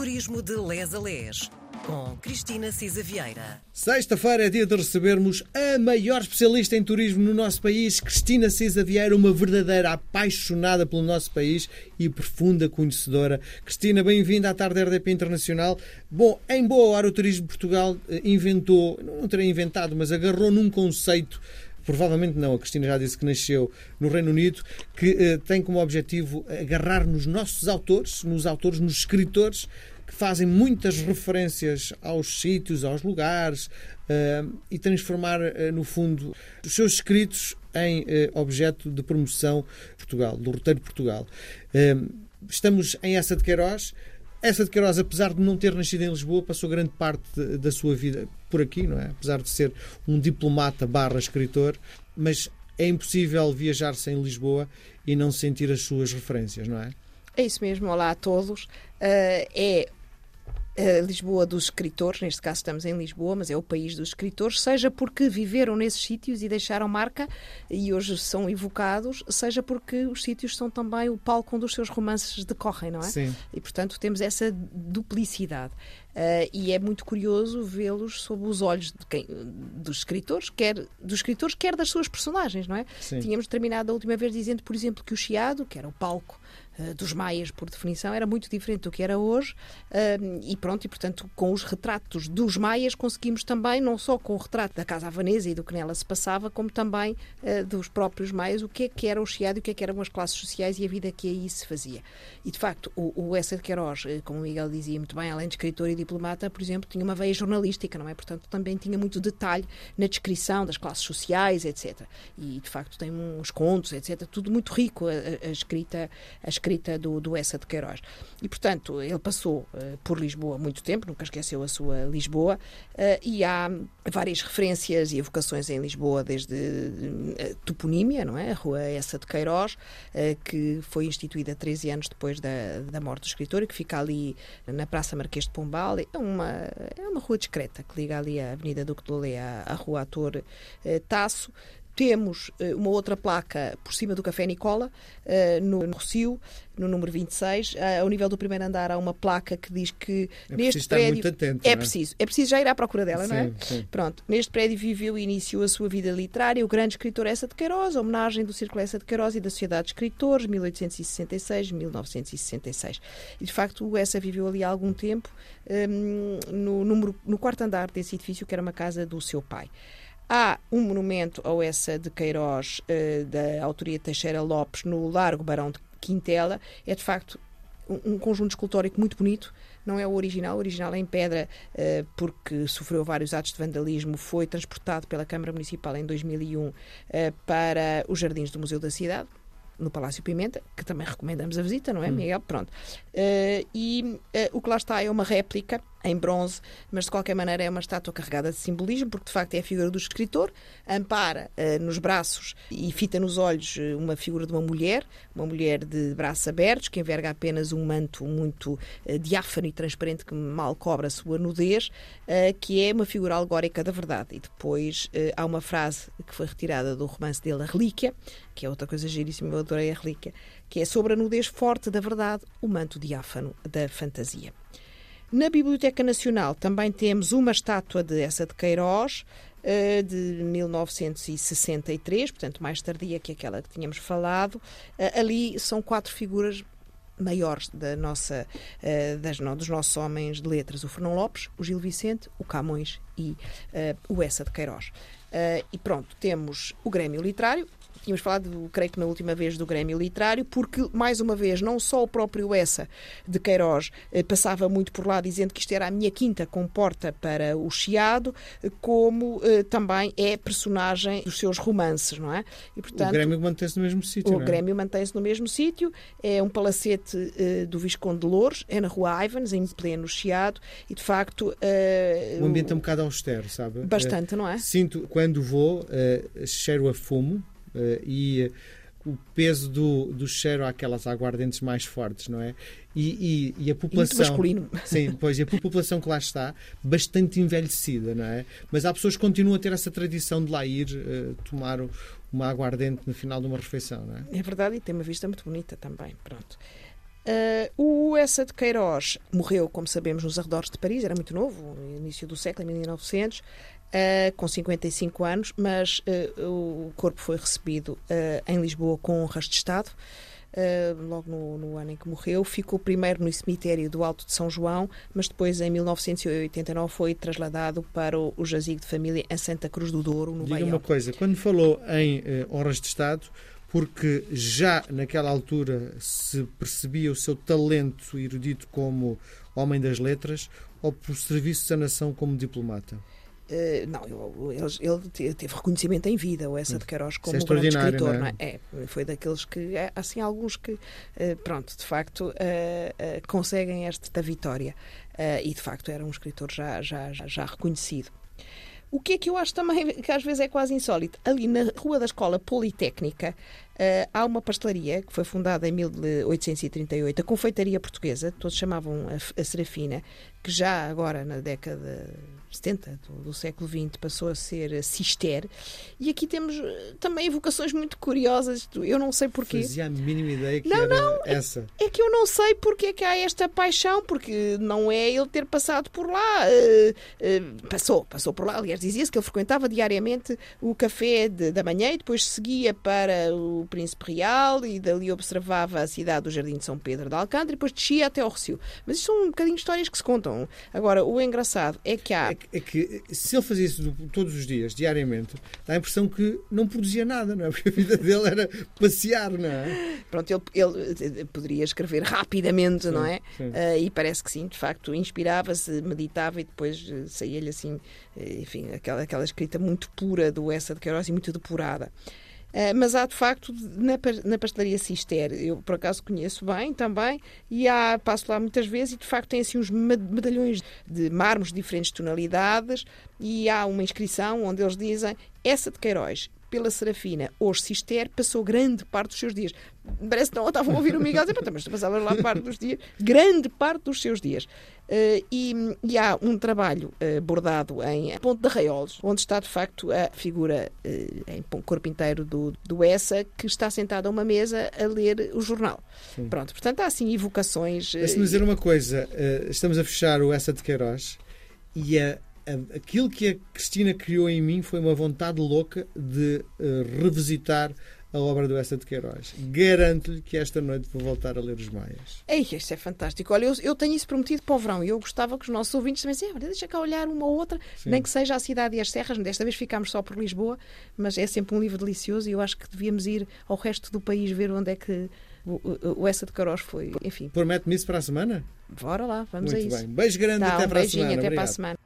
Turismo de Les a Les, com Cristina Cisa Vieira. Sexta-feira é dia de recebermos a maior especialista em turismo no nosso país, Cristina Cisa Vieira, uma verdadeira apaixonada pelo nosso país e profunda conhecedora. Cristina, bem-vinda à tarde RDP Internacional. Bom, em boa hora o Turismo de Portugal eh, inventou, não terei inventado, mas agarrou num conceito provavelmente não, a Cristina já disse que nasceu no Reino Unido, que uh, tem como objetivo agarrar nos nossos autores, nos autores, nos escritores, que fazem muitas referências aos sítios, aos lugares, uh, e transformar, uh, no fundo, os seus escritos em objeto de promoção Portugal, do roteiro Portugal. estamos em Essa de Queiroz, essa de Queiroz, apesar de não ter nascido em Lisboa, passou grande parte da sua vida por aqui, não é? Apesar de ser um diplomata barra escritor, mas é impossível viajar sem Lisboa e não sentir as suas referências, não é? É isso mesmo. Olá a todos. Uh, é Lisboa dos escritores, neste caso estamos em Lisboa, mas é o país dos escritores, seja porque viveram nesses sítios e deixaram marca e hoje são evocados, seja porque os sítios são também o palco onde os seus romances decorrem, não é? Sim. E portanto temos essa duplicidade. Uh, e é muito curioso vê-los sob os olhos quem, dos escritores, quer dos escritores, quer das suas personagens, não é? Sim. Tínhamos terminado a última vez dizendo, por exemplo, que o Chiado, que era o palco dos maias, por definição, era muito diferente do que era hoje, uh, e pronto, e portanto, com os retratos dos maias conseguimos também, não só com o retrato da Casa Havanesa e do que nela se passava, como também dos próprios maias, o que é que era o Chiado, o que é que eram as classes sociais e a vida que aí se fazia. E de facto, o, o Essa de Queiroz, como o Miguel dizia muito bem, além de escritor e diplomata, por exemplo, tinha uma veia jornalística, não é? Portanto, também tinha muito detalhe na descrição das classes sociais, etc. E, de facto, tem uns contos, etc. Tudo muito rico, a, a escrita, a escrita do, do Essa de Queiroz. E, portanto, ele passou uh, por Lisboa muito tempo, nunca esqueceu a sua Lisboa, uh, e há várias referências e evocações em Lisboa, desde uh, toponímia, não é? A rua Essa de Queiroz, que foi instituída 13 anos depois da, da morte do escritor e que fica ali na Praça Marquês de Pombal. É uma, é uma rua discreta que liga ali a Avenida de Lolé à, à Rua Ator Tasso. Temos uh, uma outra placa por cima do Café Nicola, uh, no, no Rocio, no número 26. Uh, ao nível do primeiro andar há uma placa que diz que é neste prédio. Atento, é, é, preciso, é preciso já ir à procura dela, sim, não é? Sim. Pronto, neste prédio viveu e iniciou a sua vida literária o grande escritor Essa de Queiroz, a homenagem do Círculo Essa de Queiroz e da Sociedade de Escritores, 1866-1966. E de facto o Essa viveu ali há algum tempo, um, no, número, no quarto andar desse edifício, que era uma casa do seu pai. Há um monumento ao essa de Queiroz, uh, da autoria Teixeira Lopes, no Largo Barão de Quintela. É, de facto, um, um conjunto escultórico muito bonito. Não é o original, o original é em pedra, uh, porque sofreu vários atos de vandalismo. Foi transportado pela Câmara Municipal em 2001 uh, para os jardins do Museu da Cidade no Palácio Pimenta, que também recomendamos a visita, não é, Miguel? Pronto. E o que lá está é uma réplica em bronze, mas de qualquer maneira é uma estátua carregada de simbolismo, porque de facto é a figura do escritor, ampara uh, nos braços e fita nos olhos uma figura de uma mulher, uma mulher de braços abertos, que enverga apenas um manto muito uh, diáfano e transparente que mal cobre a sua nudez, uh, que é uma figura alegórica da verdade. E depois há uma frase que foi retirada do romance dele, A Relíquia, que é outra coisa giríssima, eu adorei a Relíquia, que é sobre a nudez forte da verdade, o manto diáfano da fantasia. Na Biblioteca Nacional também temos uma estátua de essa de Queiroz, eh, de 1963, portanto mais tardia que aquela que tínhamos falado. Eh, ali são quatro figuras maiores da nossa, eh, das, dos nossos homens de letras, o Fernão Lopes, o Gil Vicente, o Camões e o Essa de Queiroz. e pronto, temos o Grêmio Literário, Tínhamos falado, creio que na última vez, do Grêmio Literário, porque, mais uma vez, não só o próprio Essa de Queiroz eh, passava muito por lá dizendo que isto era a minha quinta com porta para o Chiado, como eh, também é personagem dos seus romances, não é? E, portanto, o Grêmio mantém-se no mesmo sítio. O é? Grêmio mantém-se no mesmo sítio, é um palacete eh, do Visconde de Louros, é na Rua Ivans, em pleno Chiado, e de facto. Eh, o ambiente é um bocado austero, sabe? Bastante, não é? Sinto, quando vou, cheiro a fumo Uh, e uh, o peso do, do cheiro àquelas aguardentes mais fortes, não é? E, e, e a população. Muito masculino. Sim, pois, e a população que lá está, bastante envelhecida, não é? Mas há pessoas que continuam a ter essa tradição de lá ir uh, tomar uma aguardente no final de uma refeição, não é? É verdade, e tem uma vista muito bonita também. Pronto. Uh, o Essa de Queiroz morreu, como sabemos, nos arredores de Paris, era muito novo, no início do século, em 1900, uh, com 55 anos, mas uh, o corpo foi recebido em Lisboa com honras de Estado. Uh, logo no, no, ano em que morreu. Ficou primeiro no cemitério do Alto de São João, mas depois, em 1989, foi trasladado para o, o jazigo de família em Santa Cruz do Douro, no Diga uma coisa, quando falou em uh, honras de Estado, porque já naquela altura se percebia o seu talento erudito como homem das letras ou por serviço da nação como diplomata? Uh, não, ele, ele, teve reconhecimento em vida, o Essa de Queiroz, como é grande escritor. Não é? Não é? é? foi daqueles que, é, assim, alguns que, uh, pronto, de facto, uh, conseguem esta vitória. e, de facto, era um escritor já, já, já, já reconhecido. O que é que eu acho também que às vezes é quase insólito? Ali na Rua da Escola Politécnica uh, há uma pastelaria que foi fundada em 1838, a Confeitaria Portuguesa, todos chamavam a, a Serafina, que já agora na década 70 do, do, século XX passou a ser Cister. E aqui temos eh, também evocações muito curiosas. Eu não sei porquê. Fazia a mínima ideia que não, era não, essa. É, é, que eu não sei porque é que há esta paixão, porque não é ele ter passado por lá. Uh, uh, passou, passou por lá. Aliás, dizia-se que ele frequentava diariamente o café de, da manhã e depois seguia para o Príncipe Real e dali observava a cidade do Jardim de São Pedro de Alcântara e depois descia até ao Recio. Mas isto são um bocadinho histórias que se contam. Agora, o engraçado é que há. É é que se ele fazia isso todos os dias, diariamente, dá a impressão que não produzia nada, não é? Porque a vida dele era passear, não é? Pronto, ele, ele poderia escrever rapidamente, sim, não é? Uh, e parece que sim, de facto, inspirava-se, meditava e depois eh, saía-lhe assim, eh, enfim, aquela, aquela escrita muito pura do Essa de Queiroz e muito depurada. Uh, mas há de facto na, na pastelaria Cister, eu por acaso conheço bem também, e há, passo lá muitas vezes e de facto tem assim uns medalhões de mármores de diferentes tonalidades e há uma inscrição onde eles dizem essa de Queiroz, pela Serafina, hoje Cister, passou grande parte dos seus dias. Parece que não estavam a ouvir o Miguel dizer, mas tu passavas lá parte dos dias, grande parte dos seus dias. Uh, e, e, há um trabalho uh, bordado em Ponte de Arraiolos, onde está de facto a figura uh, em corpo inteiro do, do Essa, que está sentado a uma mesa a ler o jornal. Sim. Pronto, portanto há assim evocações. Deixa-me dizer uma coisa: estamos a fechar o Essa de Queiroz e a aquilo que a Cristina criou em mim foi uma vontade louca de uh, revisitar a obra do Essa de Queiroz. Garanto-lhe que esta noite vou voltar a ler os Maias. Ei, isso é fantástico. Olha, eu, eu, tenho isso prometido para o verão e eu gostava que os nossos ouvintes também dissessem, deixa cá olhar uma ou outra, Sim. nem que seja a cidade e as serras. Desta vez ficámos só por Lisboa, mas é sempre um livro delicioso e eu acho que devíamos ir ao resto do país ver onde é que o, Essa de Queiroz foi. Enfim. Promete-me isso para a semana? Bora lá, vamos Muito a isso. Bem. Beijo grande, tá, até um para a semana. Até Obrigado. para a semana.